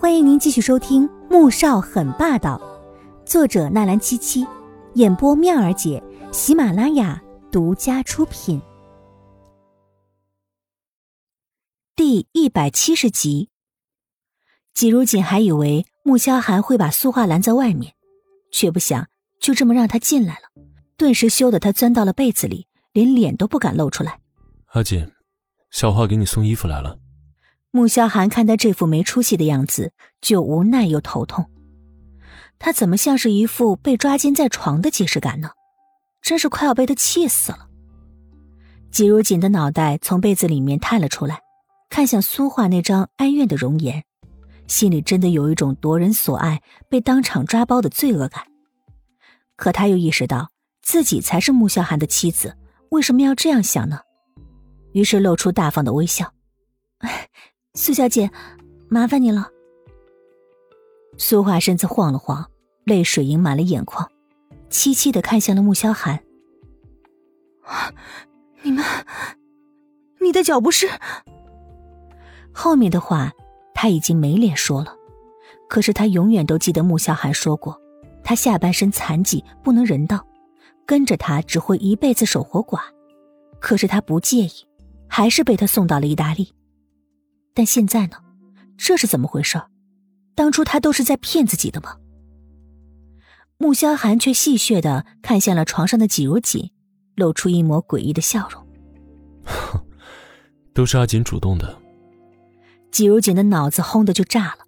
欢迎您继续收听《穆少很霸道》，作者纳兰七七，演播妙儿姐，喜马拉雅独家出品。第一百七十集，季如锦还以为穆萧寒会把苏画拦在外面，却不想就这么让他进来了，顿时羞得他钻到了被子里，连脸都不敢露出来。阿锦，小花给你送衣服来了。穆萧寒看他这副没出息的样子，就无奈又头痛。他怎么像是一副被抓奸在床的既视感呢？真是快要被他气死了。季如锦的脑袋从被子里面探了出来，看向苏画那张哀怨的容颜，心里真的有一种夺人所爱、被当场抓包的罪恶感。可他又意识到自己才是穆萧寒的妻子，为什么要这样想呢？于是露出大方的微笑。苏小姐，麻烦你了。苏画身子晃了晃，泪水盈满了眼眶，凄凄的看向了穆萧寒。你们，你的脚不是？后面的话他已经没脸说了，可是他永远都记得穆萧寒说过，他下半身残疾，不能人道，跟着他只会一辈子守活寡。可是他不介意，还是被他送到了意大利。但现在呢？这是怎么回事？当初他都是在骗自己的吗？穆萧寒却戏谑的看向了床上的季如锦，露出一抹诡异的笑容。都是阿锦主动的。季如锦的脑子轰的就炸了，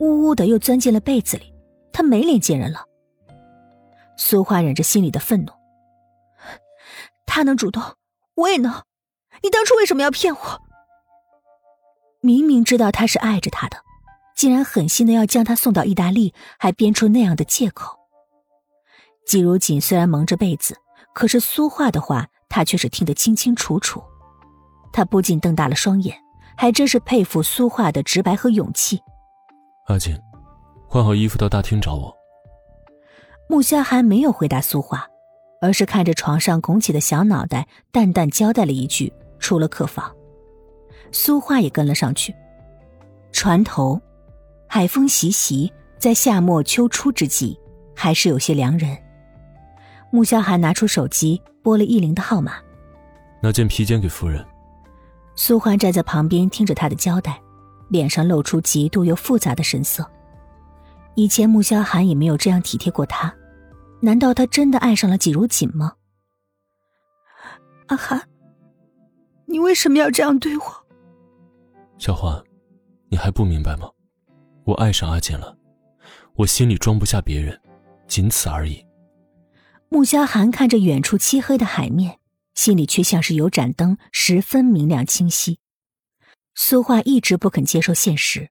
呜呜的又钻进了被子里。他没脸见人了。苏画忍着心里的愤怒，他能主动，我也能。你当初为什么要骗我？明明知道他是爱着他的，竟然狠心的要将他送到意大利，还编出那样的借口。季如锦虽然蒙着被子，可是苏画的话他却是听得清清楚楚。他不仅瞪大了双眼，还真是佩服苏画的直白和勇气。阿锦，换好衣服到大厅找我。穆萧寒没有回答苏画，而是看着床上拱起的小脑袋，淡淡交代了一句，出了客房。苏画也跟了上去。船头，海风习习，在夏末秋初之际，还是有些凉人。穆萧寒拿出手机拨了易林的号码，拿件披肩给夫人。苏欢站在旁边听着他的交代，脸上露出极度又复杂的神色。以前穆萧寒也没有这样体贴过他，难道他真的爱上了季如锦吗？阿寒，你为什么要这样对我？小花，你还不明白吗？我爱上阿锦了，我心里装不下别人，仅此而已。穆萧寒看着远处漆黑的海面，心里却像是有盏灯，十分明亮清晰。苏画一直不肯接受现实，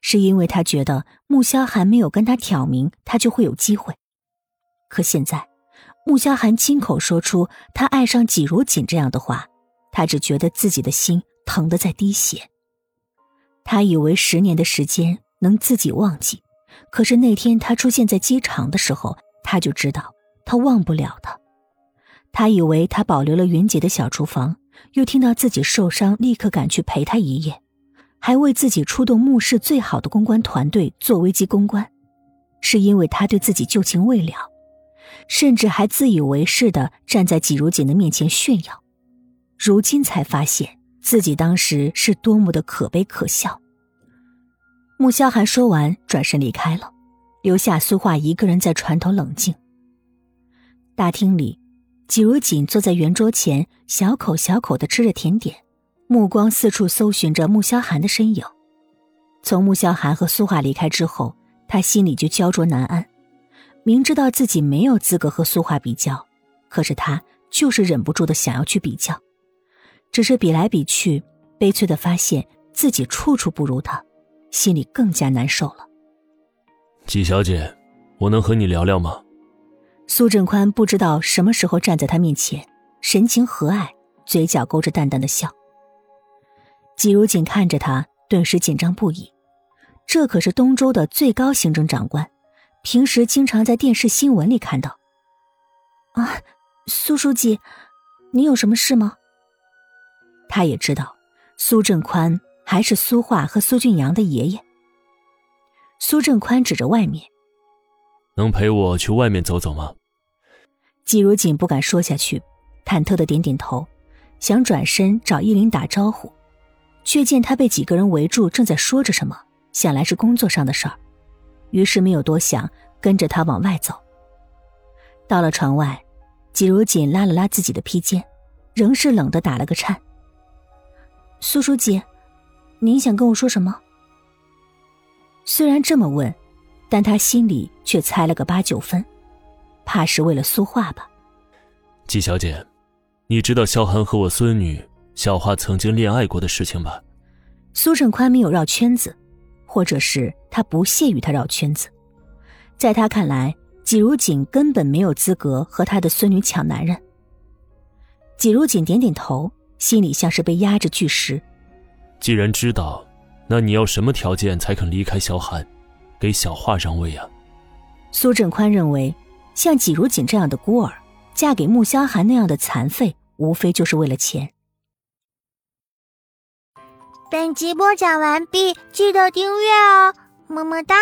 是因为他觉得穆萧寒没有跟他挑明，他就会有机会。可现在，穆萧寒亲口说出他爱上季如锦这样的话，他只觉得自己的心疼得在滴血。他以为十年的时间能自己忘记，可是那天他出现在机场的时候，他就知道他忘不了他。他以为他保留了云姐的小厨房，又听到自己受伤，立刻赶去陪他一夜，还为自己出动目视最好的公关团队做危机公关，是因为他对自己旧情未了，甚至还自以为是的站在季如锦的面前炫耀。如今才发现。自己当时是多么的可悲可笑。穆萧寒说完，转身离开了，留下苏画一个人在船头冷静。大厅里，季如锦坐在圆桌前，小口小口的吃着甜点，目光四处搜寻着穆萧寒的身影。从穆萧寒和苏画离开之后，他心里就焦灼难安。明知道自己没有资格和苏画比较，可是他就是忍不住的想要去比较。只是比来比去，悲催的发现自己处处不如他，心里更加难受了。季小姐，我能和你聊聊吗？苏振宽不知道什么时候站在他面前，神情和蔼，嘴角勾着淡淡的笑。季如锦看着他，顿时紧张不已。这可是东周的最高行政长官，平时经常在电视新闻里看到。啊，苏书记，你有什么事吗？他也知道，苏振宽还是苏画和苏俊阳的爷爷。苏振宽指着外面：“能陪我去外面走走吗？”季如锦不敢说下去，忐忑的点点头，想转身找依林打招呼，却见他被几个人围住，正在说着什么，想来是工作上的事儿，于是没有多想，跟着他往外走。到了船外，季如锦拉了拉自己的披肩，仍是冷的打了个颤。苏书记，您想跟我说什么？虽然这么问，但他心里却猜了个八九分，怕是为了苏画吧。季小姐，你知道萧寒和我孙女小花曾经恋爱过的事情吧？苏振宽没有绕圈子，或者是他不屑于他绕圈子。在他看来，季如锦根本没有资格和他的孙女抢男人。季如锦点点头，心里像是被压着巨石。既然知道。那你要什么条件才肯离开萧寒，给小画让位啊？苏振宽认为，像季如锦这样的孤儿，嫁给穆萧寒那样的残废，无非就是为了钱。本集播讲完毕，记得订阅哦，么么哒。